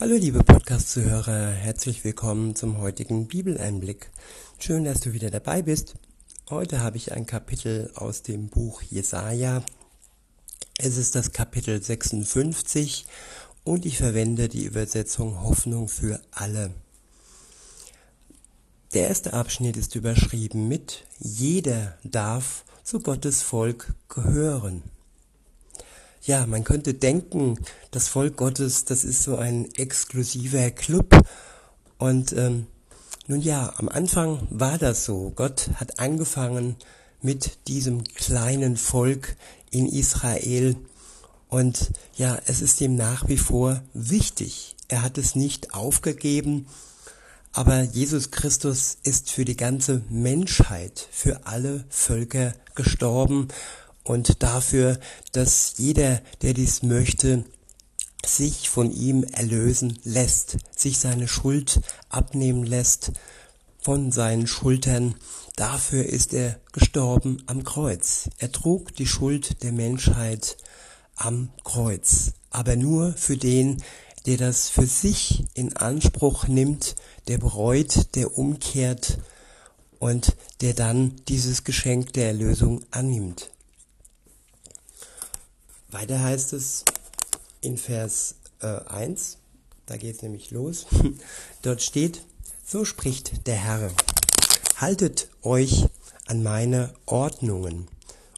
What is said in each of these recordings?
Hallo liebe Podcast-Zuhörer, herzlich willkommen zum heutigen Bibeleinblick. Schön, dass du wieder dabei bist. Heute habe ich ein Kapitel aus dem Buch Jesaja. Es ist das Kapitel 56 und ich verwende die Übersetzung Hoffnung für alle. Der erste Abschnitt ist überschrieben mit Jeder darf zu Gottes Volk gehören ja, man könnte denken, das Volk Gottes, das ist so ein exklusiver Club. Und ähm, nun ja, am Anfang war das so. Gott hat angefangen mit diesem kleinen Volk in Israel. Und ja, es ist ihm nach wie vor wichtig. Er hat es nicht aufgegeben. Aber Jesus Christus ist für die ganze Menschheit, für alle Völker gestorben und dafür, dass jeder, der dies möchte, sich von ihm erlösen lässt, sich seine Schuld abnehmen lässt von seinen Schultern. Dafür ist er gestorben am Kreuz. Er trug die Schuld der Menschheit am Kreuz, aber nur für den, der das für sich in Anspruch nimmt, der bereut, der umkehrt und der dann dieses Geschenk der Erlösung annimmt. Weiter heißt es in Vers äh, 1, da geht es nämlich los, dort steht, so spricht der Herr, haltet euch an meine Ordnungen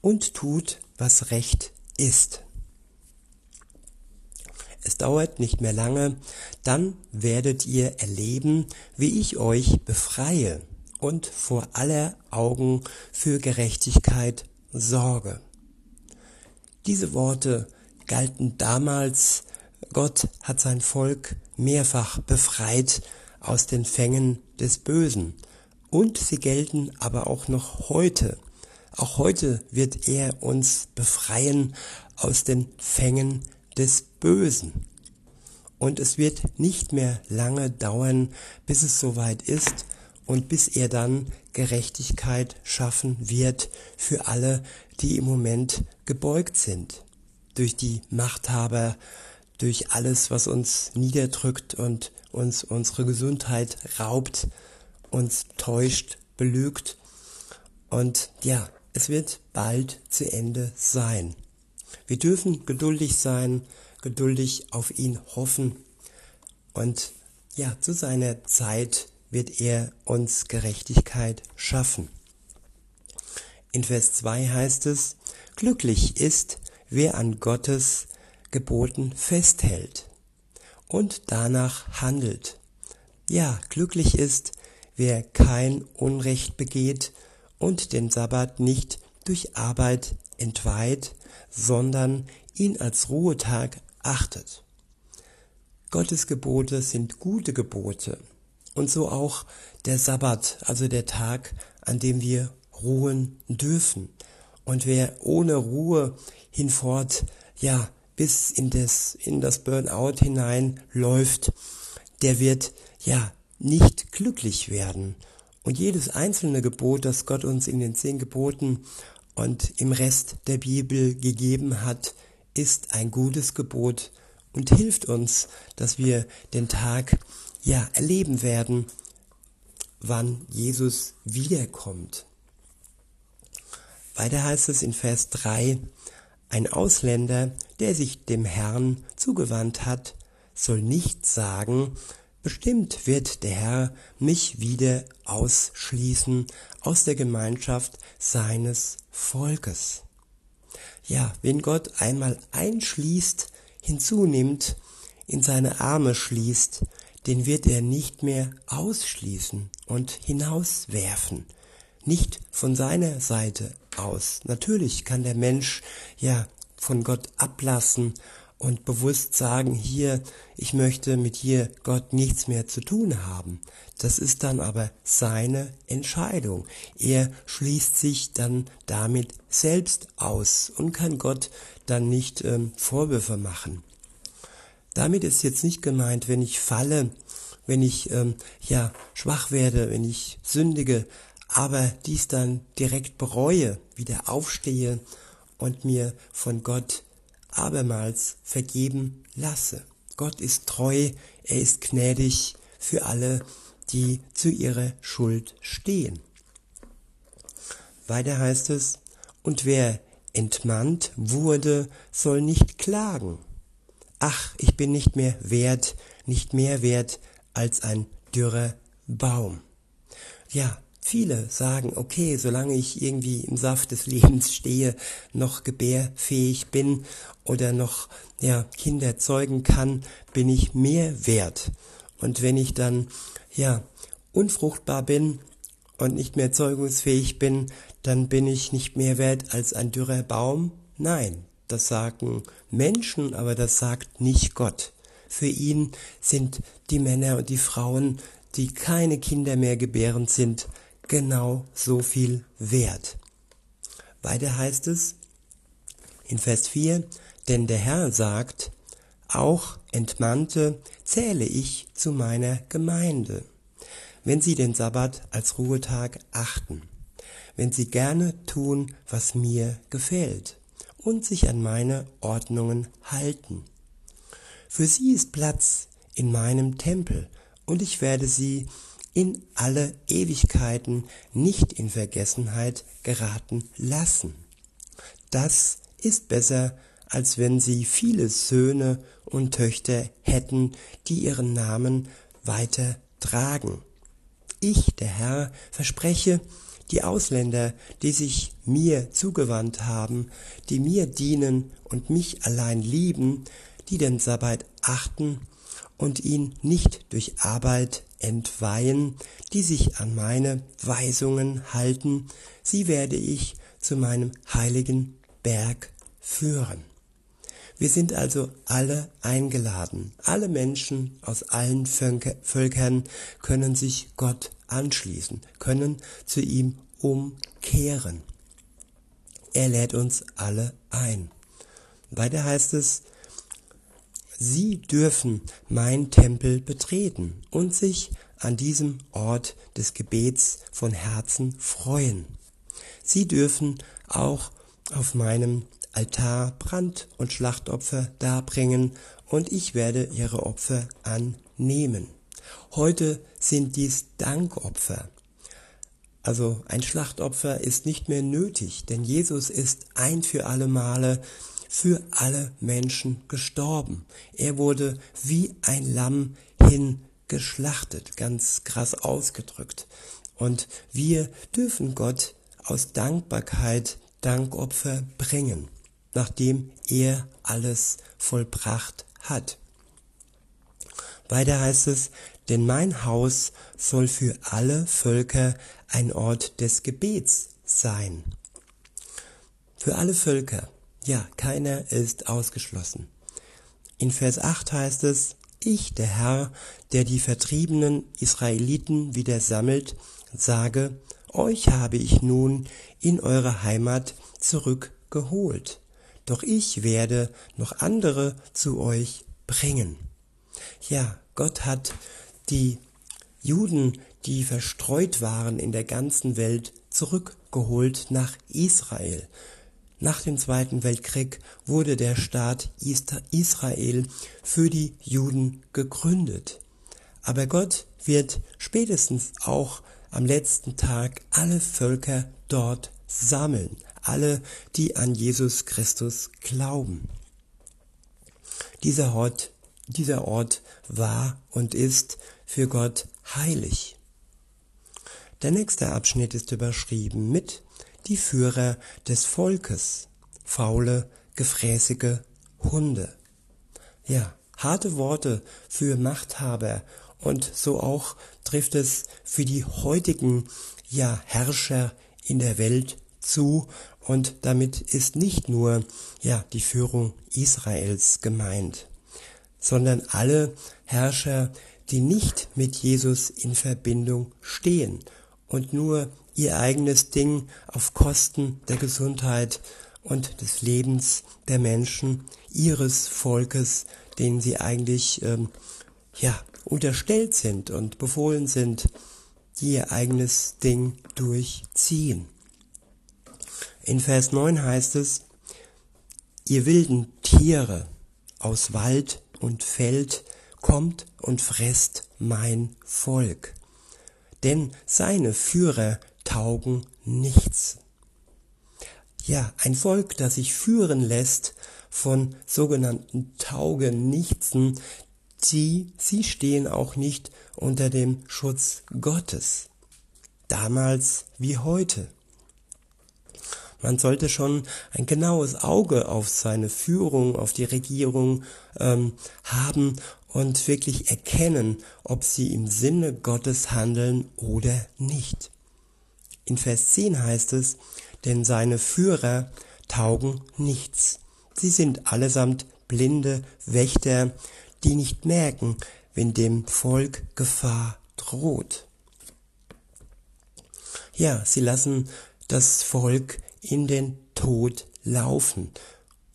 und tut, was recht ist. Es dauert nicht mehr lange, dann werdet ihr erleben, wie ich euch befreie und vor aller Augen für Gerechtigkeit sorge. Diese Worte galten damals, Gott hat sein Volk mehrfach befreit aus den Fängen des Bösen. Und sie gelten aber auch noch heute. Auch heute wird er uns befreien aus den Fängen des Bösen. Und es wird nicht mehr lange dauern, bis es soweit ist und bis er dann Gerechtigkeit schaffen wird für alle, die im Moment gebeugt sind. Durch die Machthaber, durch alles, was uns niederdrückt und uns unsere Gesundheit raubt, uns täuscht, belügt. Und ja, es wird bald zu Ende sein. Wir dürfen geduldig sein, geduldig auf ihn hoffen. Und ja, zu seiner Zeit wird er uns Gerechtigkeit schaffen. In Vers 2 heißt es, glücklich ist, wer an Gottes Geboten festhält und danach handelt. Ja, glücklich ist, wer kein Unrecht begeht und den Sabbat nicht durch Arbeit entweiht, sondern ihn als Ruhetag achtet. Gottes Gebote sind gute Gebote und so auch der Sabbat, also der Tag, an dem wir ruhen dürfen. Und wer ohne Ruhe hinfort, ja, bis in das, in das Burnout hinein läuft, der wird, ja, nicht glücklich werden. Und jedes einzelne Gebot, das Gott uns in den zehn Geboten und im Rest der Bibel gegeben hat, ist ein gutes Gebot und hilft uns, dass wir den Tag ja erleben werden, wann Jesus wiederkommt. Weiter heißt es in Vers 3, ein Ausländer, der sich dem Herrn zugewandt hat, soll nicht sagen, bestimmt wird der Herr mich wieder ausschließen aus der Gemeinschaft seines Volkes. Ja, wenn Gott einmal einschließt, hinzunimmt, in seine Arme schließt, den wird er nicht mehr ausschließen und hinauswerfen. Nicht von seiner Seite aus. Natürlich kann der Mensch ja von Gott ablassen und bewusst sagen, hier, ich möchte mit hier Gott nichts mehr zu tun haben. Das ist dann aber seine Entscheidung. Er schließt sich dann damit selbst aus und kann Gott dann nicht ähm, Vorwürfe machen. Damit ist jetzt nicht gemeint, wenn ich falle, wenn ich ähm, ja schwach werde, wenn ich sündige, aber dies dann direkt bereue, wieder aufstehe und mir von Gott abermals vergeben lasse. Gott ist treu, er ist gnädig für alle, die zu ihrer Schuld stehen. Weiter heißt es, und wer entmannt wurde, soll nicht klagen. Ach, ich bin nicht mehr wert, nicht mehr wert als ein dürrer Baum. Ja, viele sagen, okay, solange ich irgendwie im Saft des Lebens stehe, noch gebärfähig bin oder noch ja, Kinder zeugen kann, bin ich mehr wert. Und wenn ich dann ja unfruchtbar bin und nicht mehr zeugungsfähig bin, dann bin ich nicht mehr wert als ein dürrer Baum? Nein, das sagen Menschen, aber das sagt nicht Gott. Für ihn sind die Männer und die Frauen, die keine Kinder mehr gebären sind, genau so viel wert. Weiter heißt es in Vers 4, denn der Herr sagt, auch Entmannte zähle ich zu meiner Gemeinde, wenn sie den Sabbat als Ruhetag achten, wenn sie gerne tun, was mir gefällt und sich an meine Ordnungen halten. Für sie ist Platz in meinem Tempel, und ich werde sie in alle Ewigkeiten nicht in Vergessenheit geraten lassen. Das ist besser, als wenn sie viele Söhne und Töchter hätten, die ihren Namen weiter tragen. Ich, der Herr, verspreche, die Ausländer, die sich mir zugewandt haben, die mir dienen und mich allein lieben, die den Sabbat achten und ihn nicht durch Arbeit entweihen, die sich an meine Weisungen halten, sie werde ich zu meinem heiligen Berg führen. Wir sind also alle eingeladen. Alle Menschen aus allen Völkern können sich Gott anschließen, können zu ihm umkehren. Er lädt uns alle ein. Weiter heißt es, Sie dürfen mein Tempel betreten und sich an diesem Ort des Gebets von Herzen freuen. Sie dürfen auch auf meinem Altar Brand- und Schlachtopfer darbringen und ich werde ihre Opfer annehmen. Heute sind dies Dankopfer. Also ein Schlachtopfer ist nicht mehr nötig, denn Jesus ist ein für alle Male für alle Menschen gestorben. Er wurde wie ein Lamm hingeschlachtet, ganz krass ausgedrückt. Und wir dürfen Gott aus Dankbarkeit Dankopfer bringen, nachdem er alles vollbracht hat. Weiter heißt es, denn mein Haus soll für alle Völker ein Ort des Gebets sein. Für alle Völker. Ja, keiner ist ausgeschlossen. In Vers 8 heißt es, ich, der Herr, der die vertriebenen Israeliten wieder sammelt, sage, euch habe ich nun in eure Heimat zurückgeholt. Doch ich werde noch andere zu euch bringen. Ja, Gott hat die Juden, die verstreut waren in der ganzen Welt, zurückgeholt nach Israel. Nach dem Zweiten Weltkrieg wurde der Staat Israel für die Juden gegründet. Aber Gott wird spätestens auch am letzten Tag alle Völker dort sammeln, alle, die an Jesus Christus glauben. Dieser Ort, dieser Ort war und ist für Gott heilig. Der nächste Abschnitt ist überschrieben mit die Führer des Volkes, faule, gefräßige Hunde. Ja, harte Worte für Machthaber und so auch trifft es für die heutigen ja Herrscher in der Welt zu und damit ist nicht nur ja die Führung Israels gemeint, sondern alle Herrscher, die nicht mit Jesus in Verbindung stehen und nur ihr eigenes Ding auf Kosten der Gesundheit und des Lebens der Menschen, ihres Volkes, denen sie eigentlich ähm, ja unterstellt sind und befohlen sind, die ihr eigenes Ding durchziehen. In Vers 9 heißt es, ihr wilden Tiere aus Wald und fällt, kommt und fresst mein Volk. Denn seine Führer taugen nichts. Ja, ein Volk, das sich führen lässt von sogenannten Taugenichtsen, die, sie stehen auch nicht unter dem Schutz Gottes. Damals wie heute. Man sollte schon ein genaues Auge auf seine Führung, auf die Regierung ähm, haben und wirklich erkennen, ob sie im Sinne Gottes handeln oder nicht. In Vers 10 heißt es, denn seine Führer taugen nichts. Sie sind allesamt blinde Wächter, die nicht merken, wenn dem Volk Gefahr droht. Ja, sie lassen das Volk in den Tod laufen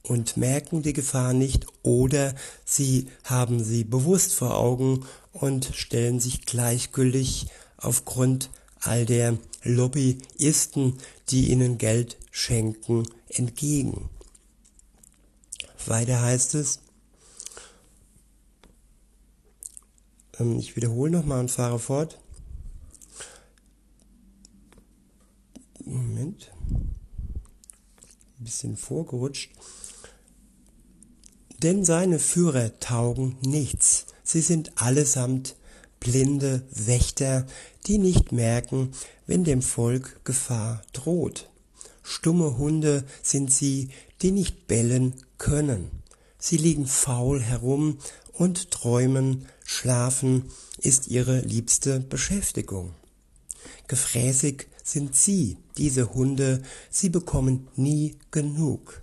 und merken die Gefahr nicht oder sie haben sie bewusst vor Augen und stellen sich gleichgültig aufgrund all der Lobbyisten, die ihnen Geld schenken, entgegen. Weiter heißt es, ähm, ich wiederhole nochmal und fahre fort. Moment. Ein bisschen vorgerutscht. Denn seine Führer taugen nichts. Sie sind allesamt blinde Wächter, die nicht merken, wenn dem Volk Gefahr droht. Stumme Hunde sind sie, die nicht bellen können. Sie liegen faul herum und träumen, schlafen ist ihre liebste Beschäftigung. Gefräßig sind sie, diese Hunde, sie bekommen nie genug.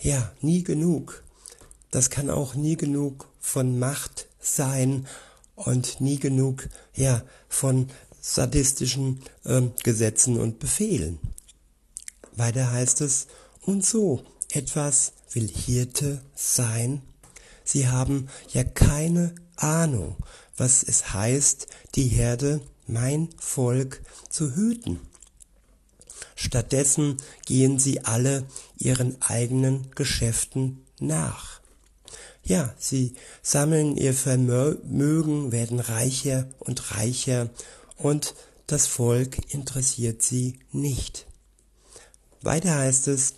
Ja, nie genug. Das kann auch nie genug von Macht sein und nie genug, ja, von sadistischen äh, Gesetzen und Befehlen. Weiter heißt es, und so etwas will Hirte sein. Sie haben ja keine Ahnung, was es heißt, die Herde, mein Volk, zu hüten. Stattdessen gehen sie alle ihren eigenen Geschäften nach. Ja, sie sammeln ihr Vermögen, werden reicher und reicher und das Volk interessiert sie nicht. Weiter heißt es,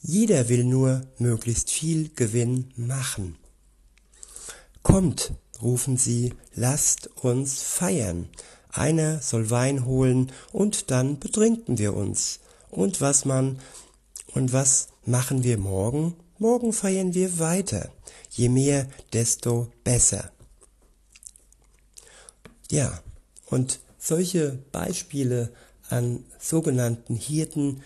jeder will nur möglichst viel Gewinn machen. Kommt, rufen sie, lasst uns feiern. Einer soll Wein holen und dann betrinken wir uns. Und was man, und was machen wir morgen? Morgen feiern wir weiter. Je mehr, desto besser. Ja, und solche Beispiele an sogenannten Hirten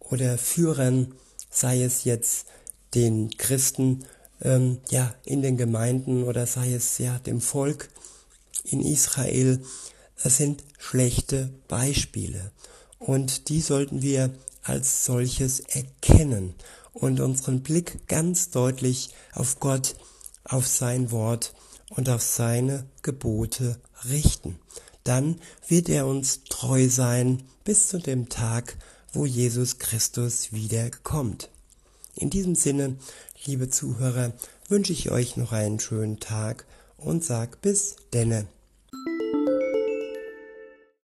oder Führern, sei es jetzt den Christen ähm, ja in den Gemeinden oder sei es ja dem Volk in Israel, das sind schlechte Beispiele und die sollten wir als solches erkennen und unseren Blick ganz deutlich auf Gott, auf sein Wort und auf seine Gebote richten. Dann wird er uns treu sein bis zu dem Tag, wo Jesus Christus wiederkommt. In diesem Sinne, liebe Zuhörer, wünsche ich euch noch einen schönen Tag und sag bis denne.